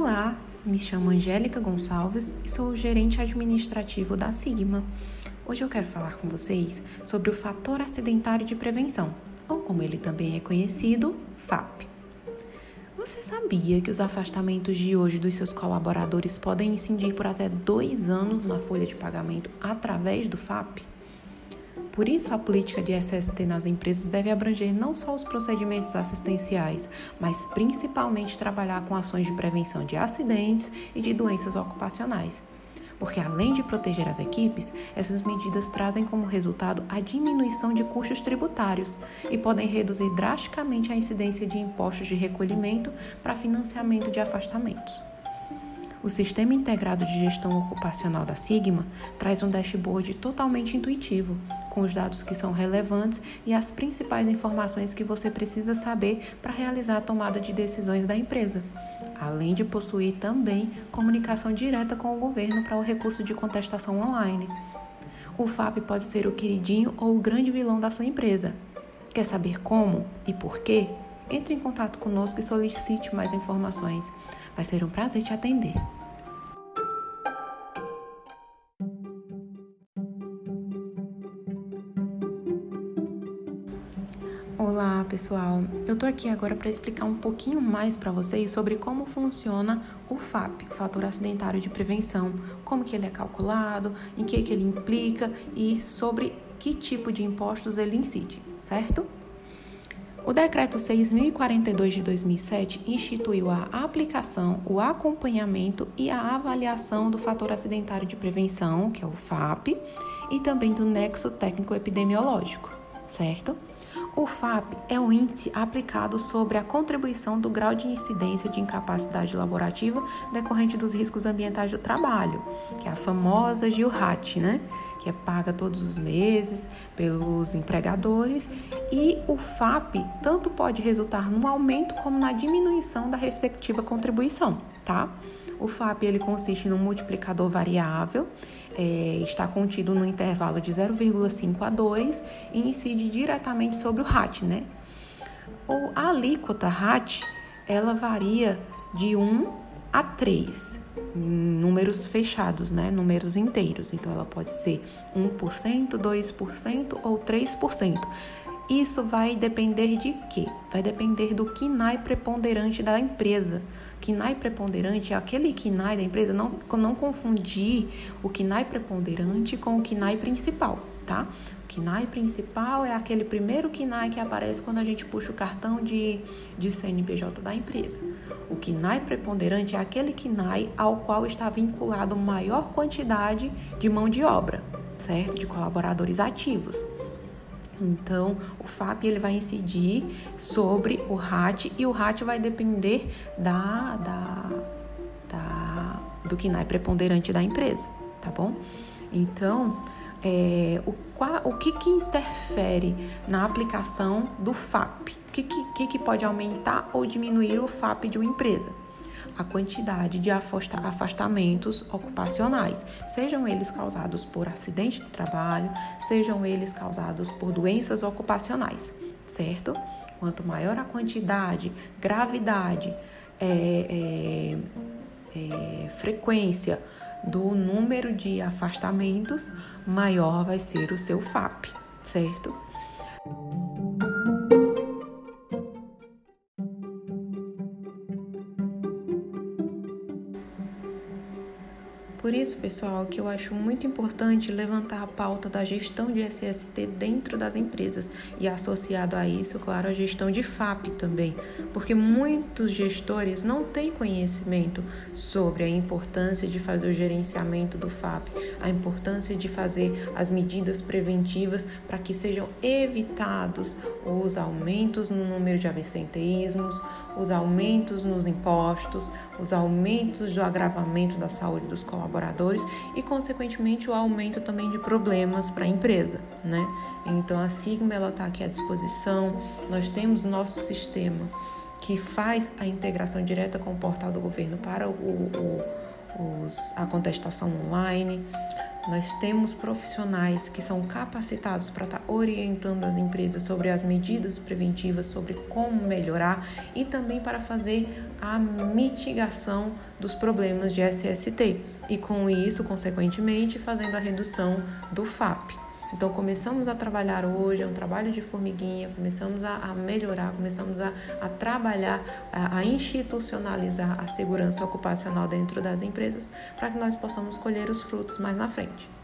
Olá, me chamo Angélica Gonçalves e sou gerente administrativo da Sigma. Hoje eu quero falar com vocês sobre o fator acidentário de prevenção, ou como ele também é conhecido, FAP. Você sabia que os afastamentos de hoje dos seus colaboradores podem incidir por até dois anos na folha de pagamento através do FAP? Por isso, a política de SST nas empresas deve abranger não só os procedimentos assistenciais, mas principalmente trabalhar com ações de prevenção de acidentes e de doenças ocupacionais. Porque além de proteger as equipes, essas medidas trazem como resultado a diminuição de custos tributários e podem reduzir drasticamente a incidência de impostos de recolhimento para financiamento de afastamentos. O Sistema Integrado de Gestão Ocupacional da Sigma traz um dashboard totalmente intuitivo, com os dados que são relevantes e as principais informações que você precisa saber para realizar a tomada de decisões da empresa, além de possuir também comunicação direta com o governo para o recurso de contestação online. O FAP pode ser o queridinho ou o grande vilão da sua empresa. Quer saber como e por quê? Entre em contato conosco e solicite mais informações. Vai ser um prazer te atender. Olá, pessoal. Eu tô aqui agora para explicar um pouquinho mais para vocês sobre como funciona o FAP, o fator acidentário de prevenção, como que ele é calculado, em que que ele implica e sobre que tipo de impostos ele incide, certo? O Decreto 6042 de 2007 instituiu a aplicação, o acompanhamento e a avaliação do fator acidentário de prevenção, que é o FAP, e também do nexo técnico epidemiológico, certo? O FAP é um índice aplicado sobre a contribuição do grau de incidência de incapacidade laborativa decorrente dos riscos ambientais do trabalho, que é a famosa GILRAT, né? Que é paga todos os meses pelos empregadores. E o FAP tanto pode resultar no aumento como na diminuição da respectiva contribuição, tá? O FAP ele consiste num multiplicador variável, é, está contido no intervalo de 0,5 a 2 e incide diretamente sobre o RAT, né? Ou a alíquota RAT, ela varia de 1 a 3, números fechados, né? Números inteiros. Então ela pode ser 1%, 2% ou 3%. Isso vai depender de quê? Vai depender do KINAI preponderante da empresa. KINAI preponderante é aquele KINAI da empresa, não, não confundir o KINAI preponderante com o KINAI principal, tá? O KINAI principal é aquele primeiro KINAI que aparece quando a gente puxa o cartão de, de CNPJ da empresa. O KINAI preponderante é aquele KINAI ao qual está vinculado maior quantidade de mão de obra, certo? De colaboradores ativos. Então, o FAP ele vai incidir sobre o RAT e o RAT vai depender da, da, da, do KINAI preponderante da empresa, tá bom? Então, é, o, o que, que interfere na aplicação do FAP? O que, que, que pode aumentar ou diminuir o FAP de uma empresa? A quantidade de afastamentos ocupacionais, sejam eles causados por acidente de trabalho, sejam eles causados por doenças ocupacionais, certo? Quanto maior a quantidade, gravidade, é, é, é, frequência do número de afastamentos, maior vai ser o seu FAP, certo? Por isso, pessoal, que eu acho muito importante levantar a pauta da gestão de SST dentro das empresas e associado a isso, claro, a gestão de FAP também, porque muitos gestores não têm conhecimento sobre a importância de fazer o gerenciamento do FAP, a importância de fazer as medidas preventivas para que sejam evitados os aumentos no número de absenteísmos, os aumentos nos impostos, os aumentos do agravamento da saúde dos colaboradores e, consequentemente, o aumento também de problemas para a empresa, né? Então, a Sigma ela está aqui à disposição. Nós temos o nosso sistema que faz a integração direta com o portal do governo para o, o, os, a contestação online. Nós temos profissionais que são capacitados para estar tá orientando as empresas sobre as medidas preventivas, sobre como melhorar e também para fazer a mitigação dos problemas de SST e com isso, consequentemente, fazendo a redução do FAP. Então começamos a trabalhar hoje, é um trabalho de formiguinha, começamos a, a melhorar, começamos a, a trabalhar, a, a, institucionalizar a segurança ocupacional dentro das empresas para que nós possamos colher os frutos mais na frente.